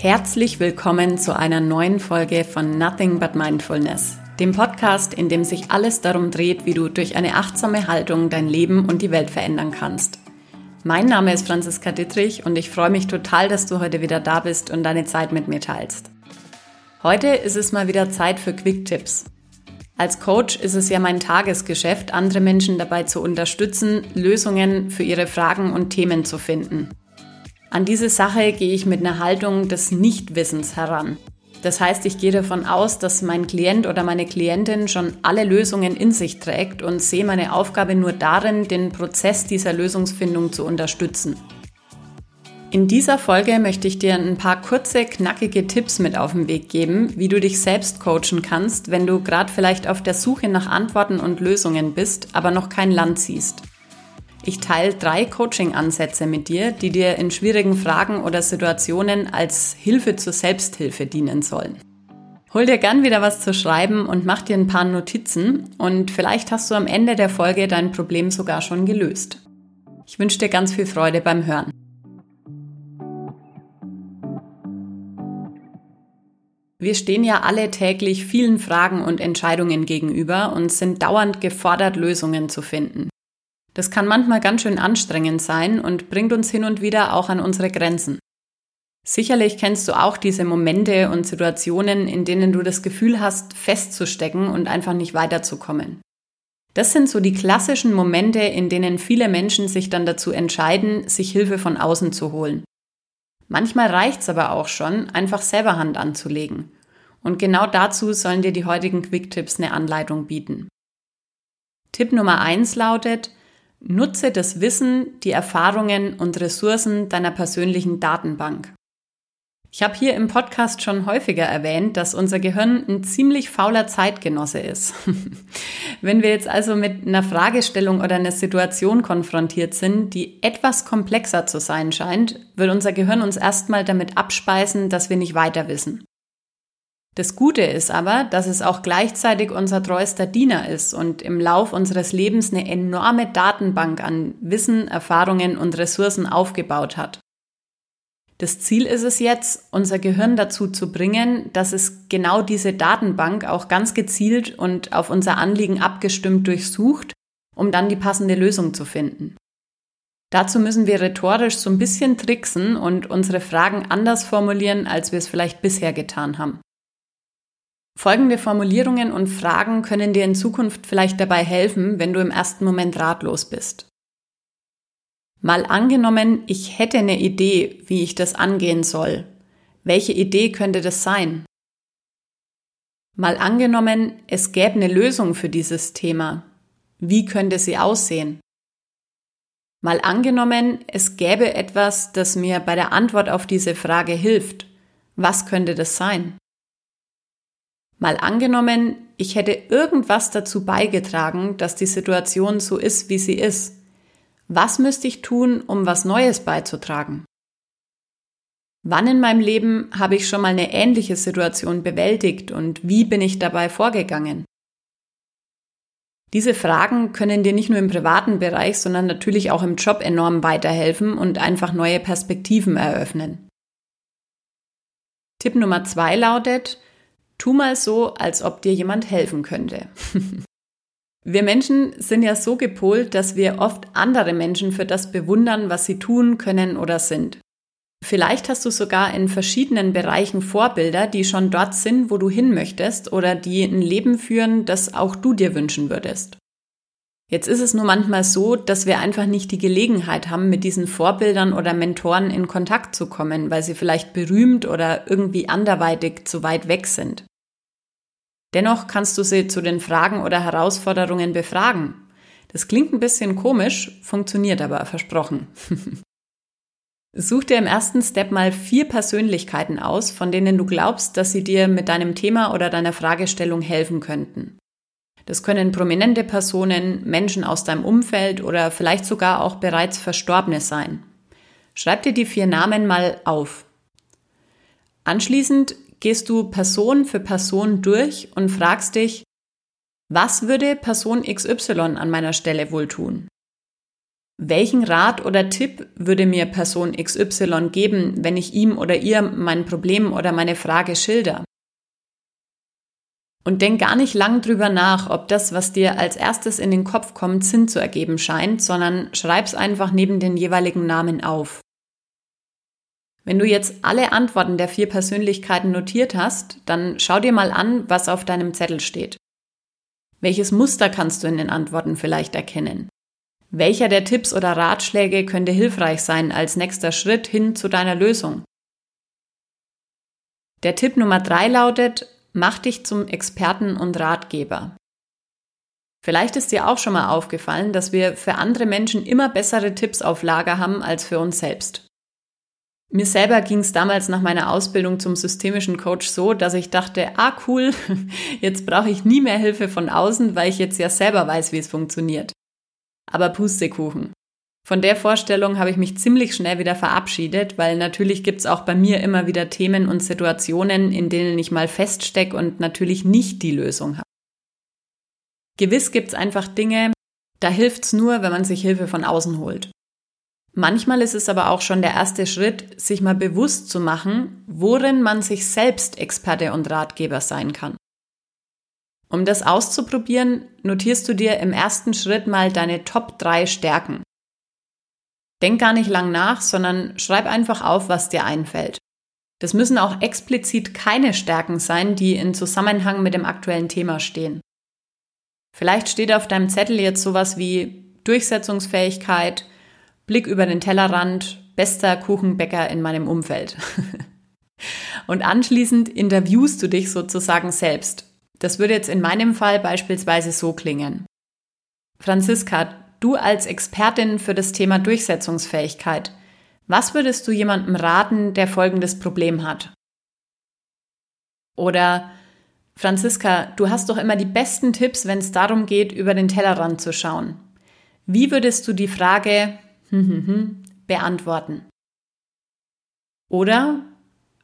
Herzlich willkommen zu einer neuen Folge von Nothing But Mindfulness, dem Podcast, in dem sich alles darum dreht, wie du durch eine achtsame Haltung dein Leben und die Welt verändern kannst. Mein Name ist Franziska Dittrich und ich freue mich total, dass du heute wieder da bist und deine Zeit mit mir teilst. Heute ist es mal wieder Zeit für Quick-Tipps. Als Coach ist es ja mein Tagesgeschäft, andere Menschen dabei zu unterstützen, Lösungen für ihre Fragen und Themen zu finden. An diese Sache gehe ich mit einer Haltung des Nichtwissens heran. Das heißt, ich gehe davon aus, dass mein Klient oder meine Klientin schon alle Lösungen in sich trägt und sehe meine Aufgabe nur darin, den Prozess dieser Lösungsfindung zu unterstützen. In dieser Folge möchte ich dir ein paar kurze, knackige Tipps mit auf den Weg geben, wie du dich selbst coachen kannst, wenn du gerade vielleicht auf der Suche nach Antworten und Lösungen bist, aber noch kein Land siehst. Ich teile drei Coaching-Ansätze mit dir, die dir in schwierigen Fragen oder Situationen als Hilfe zur Selbsthilfe dienen sollen. Hol dir gern wieder was zu schreiben und mach dir ein paar Notizen und vielleicht hast du am Ende der Folge dein Problem sogar schon gelöst. Ich wünsche dir ganz viel Freude beim Hören. Wir stehen ja alle täglich vielen Fragen und Entscheidungen gegenüber und sind dauernd gefordert, Lösungen zu finden. Das kann manchmal ganz schön anstrengend sein und bringt uns hin und wieder auch an unsere Grenzen. Sicherlich kennst du auch diese Momente und Situationen, in denen du das Gefühl hast, festzustecken und einfach nicht weiterzukommen. Das sind so die klassischen Momente, in denen viele Menschen sich dann dazu entscheiden, sich Hilfe von außen zu holen. Manchmal reicht's aber auch schon, einfach selber Hand anzulegen. Und genau dazu sollen dir die heutigen Quick-Tipps eine Anleitung bieten. Tipp Nummer eins lautet, Nutze das Wissen, die Erfahrungen und Ressourcen deiner persönlichen Datenbank. Ich habe hier im Podcast schon häufiger erwähnt, dass unser Gehirn ein ziemlich fauler Zeitgenosse ist. Wenn wir jetzt also mit einer Fragestellung oder einer Situation konfrontiert sind, die etwas komplexer zu sein scheint, wird unser Gehirn uns erstmal damit abspeisen, dass wir nicht weiter wissen. Das Gute ist aber, dass es auch gleichzeitig unser treuester Diener ist und im Lauf unseres Lebens eine enorme Datenbank an Wissen, Erfahrungen und Ressourcen aufgebaut hat. Das Ziel ist es jetzt, unser Gehirn dazu zu bringen, dass es genau diese Datenbank auch ganz gezielt und auf unser Anliegen abgestimmt durchsucht, um dann die passende Lösung zu finden. Dazu müssen wir rhetorisch so ein bisschen tricksen und unsere Fragen anders formulieren, als wir es vielleicht bisher getan haben. Folgende Formulierungen und Fragen können dir in Zukunft vielleicht dabei helfen, wenn du im ersten Moment ratlos bist. Mal angenommen, ich hätte eine Idee, wie ich das angehen soll. Welche Idee könnte das sein? Mal angenommen, es gäbe eine Lösung für dieses Thema. Wie könnte sie aussehen? Mal angenommen, es gäbe etwas, das mir bei der Antwort auf diese Frage hilft. Was könnte das sein? Mal angenommen, ich hätte irgendwas dazu beigetragen, dass die Situation so ist, wie sie ist. Was müsste ich tun, um was Neues beizutragen? Wann in meinem Leben habe ich schon mal eine ähnliche Situation bewältigt und wie bin ich dabei vorgegangen? Diese Fragen können dir nicht nur im privaten Bereich, sondern natürlich auch im Job enorm weiterhelfen und einfach neue Perspektiven eröffnen. Tipp Nummer zwei lautet, Tu mal so, als ob dir jemand helfen könnte. wir Menschen sind ja so gepolt, dass wir oft andere Menschen für das bewundern, was sie tun können oder sind. Vielleicht hast du sogar in verschiedenen Bereichen Vorbilder, die schon dort sind, wo du hin möchtest oder die ein Leben führen, das auch du dir wünschen würdest. Jetzt ist es nur manchmal so, dass wir einfach nicht die Gelegenheit haben, mit diesen Vorbildern oder Mentoren in Kontakt zu kommen, weil sie vielleicht berühmt oder irgendwie anderweitig zu weit weg sind. Dennoch kannst du sie zu den Fragen oder Herausforderungen befragen. Das klingt ein bisschen komisch, funktioniert aber versprochen. Such dir im ersten Step mal vier Persönlichkeiten aus, von denen du glaubst, dass sie dir mit deinem Thema oder deiner Fragestellung helfen könnten. Das können prominente Personen, Menschen aus deinem Umfeld oder vielleicht sogar auch bereits Verstorbene sein. Schreib dir die vier Namen mal auf. Anschließend gehst du Person für Person durch und fragst dich, was würde Person XY an meiner Stelle wohl tun? Welchen Rat oder Tipp würde mir Person XY geben, wenn ich ihm oder ihr mein Problem oder meine Frage schilder? Und denk gar nicht lang drüber nach, ob das, was dir als erstes in den Kopf kommt, Sinn zu ergeben scheint, sondern schreib's einfach neben den jeweiligen Namen auf. Wenn du jetzt alle Antworten der vier Persönlichkeiten notiert hast, dann schau dir mal an, was auf deinem Zettel steht. Welches Muster kannst du in den Antworten vielleicht erkennen? Welcher der Tipps oder Ratschläge könnte hilfreich sein als nächster Schritt hin zu deiner Lösung? Der Tipp Nummer drei lautet, mach dich zum Experten und Ratgeber. Vielleicht ist dir auch schon mal aufgefallen, dass wir für andere Menschen immer bessere Tipps auf Lager haben als für uns selbst. Mir selber ging es damals nach meiner Ausbildung zum systemischen Coach so, dass ich dachte, ah cool, jetzt brauche ich nie mehr Hilfe von außen, weil ich jetzt ja selber weiß, wie es funktioniert. Aber Pustekuchen. Von der Vorstellung habe ich mich ziemlich schnell wieder verabschiedet, weil natürlich gibt es auch bei mir immer wieder Themen und Situationen, in denen ich mal feststecke und natürlich nicht die Lösung habe. Gewiss gibt es einfach Dinge, da hilft es nur, wenn man sich Hilfe von außen holt. Manchmal ist es aber auch schon der erste Schritt, sich mal bewusst zu machen, worin man sich selbst Experte und Ratgeber sein kann. Um das auszuprobieren, notierst du dir im ersten Schritt mal deine Top 3 Stärken. Denk gar nicht lang nach, sondern schreib einfach auf, was dir einfällt. Das müssen auch explizit keine Stärken sein, die in Zusammenhang mit dem aktuellen Thema stehen. Vielleicht steht auf deinem Zettel jetzt sowas wie Durchsetzungsfähigkeit, Blick über den Tellerrand, bester Kuchenbäcker in meinem Umfeld. Und anschließend interviewst du dich sozusagen selbst. Das würde jetzt in meinem Fall beispielsweise so klingen. Franziska, du als Expertin für das Thema Durchsetzungsfähigkeit, was würdest du jemandem raten, der folgendes Problem hat? Oder Franziska, du hast doch immer die besten Tipps, wenn es darum geht, über den Tellerrand zu schauen. Wie würdest du die Frage, beantworten. Oder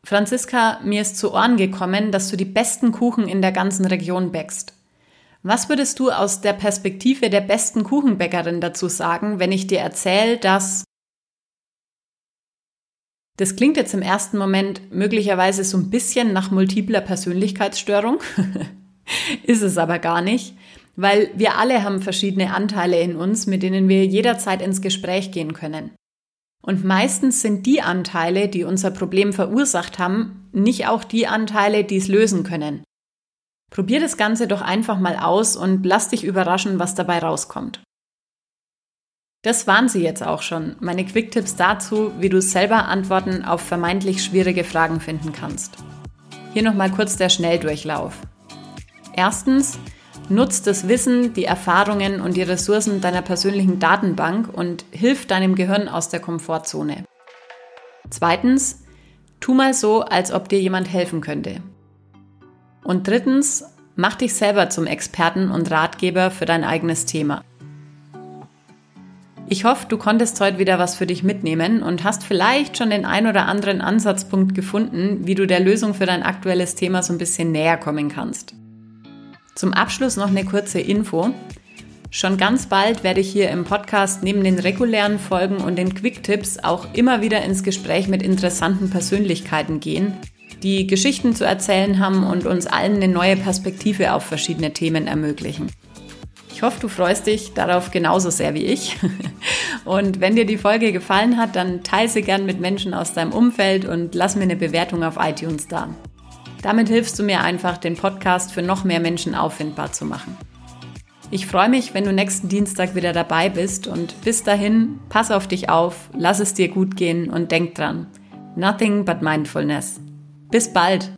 Franziska, mir ist zu Ohren gekommen, dass du die besten Kuchen in der ganzen Region bäckst. Was würdest du aus der Perspektive der besten Kuchenbäckerin dazu sagen, wenn ich dir erzähle, dass das klingt jetzt im ersten Moment möglicherweise so ein bisschen nach multipler Persönlichkeitsstörung, ist es aber gar nicht, weil wir alle haben verschiedene Anteile in uns, mit denen wir jederzeit ins Gespräch gehen können. Und meistens sind die Anteile, die unser Problem verursacht haben, nicht auch die Anteile, die es lösen können. Probier das Ganze doch einfach mal aus und lass dich überraschen, was dabei rauskommt. Das waren sie jetzt auch schon, meine Quicktipps dazu, wie du selber Antworten auf vermeintlich schwierige Fragen finden kannst. Hier nochmal kurz der Schnelldurchlauf. Erstens, Nutz das Wissen, die Erfahrungen und die Ressourcen deiner persönlichen Datenbank und hilf deinem Gehirn aus der Komfortzone. Zweitens, tu mal so, als ob dir jemand helfen könnte. Und drittens, mach dich selber zum Experten und Ratgeber für dein eigenes Thema. Ich hoffe, du konntest heute wieder was für dich mitnehmen und hast vielleicht schon den ein oder anderen Ansatzpunkt gefunden, wie du der Lösung für dein aktuelles Thema so ein bisschen näher kommen kannst. Zum Abschluss noch eine kurze Info. Schon ganz bald werde ich hier im Podcast neben den regulären Folgen und den Quick-Tipps auch immer wieder ins Gespräch mit interessanten Persönlichkeiten gehen, die Geschichten zu erzählen haben und uns allen eine neue Perspektive auf verschiedene Themen ermöglichen. Ich hoffe, du freust dich darauf genauso sehr wie ich. Und wenn dir die Folge gefallen hat, dann teile sie gern mit Menschen aus deinem Umfeld und lass mir eine Bewertung auf iTunes da. Damit hilfst du mir einfach, den Podcast für noch mehr Menschen auffindbar zu machen. Ich freue mich, wenn du nächsten Dienstag wieder dabei bist und bis dahin, pass auf dich auf, lass es dir gut gehen und denk dran. Nothing but mindfulness. Bis bald!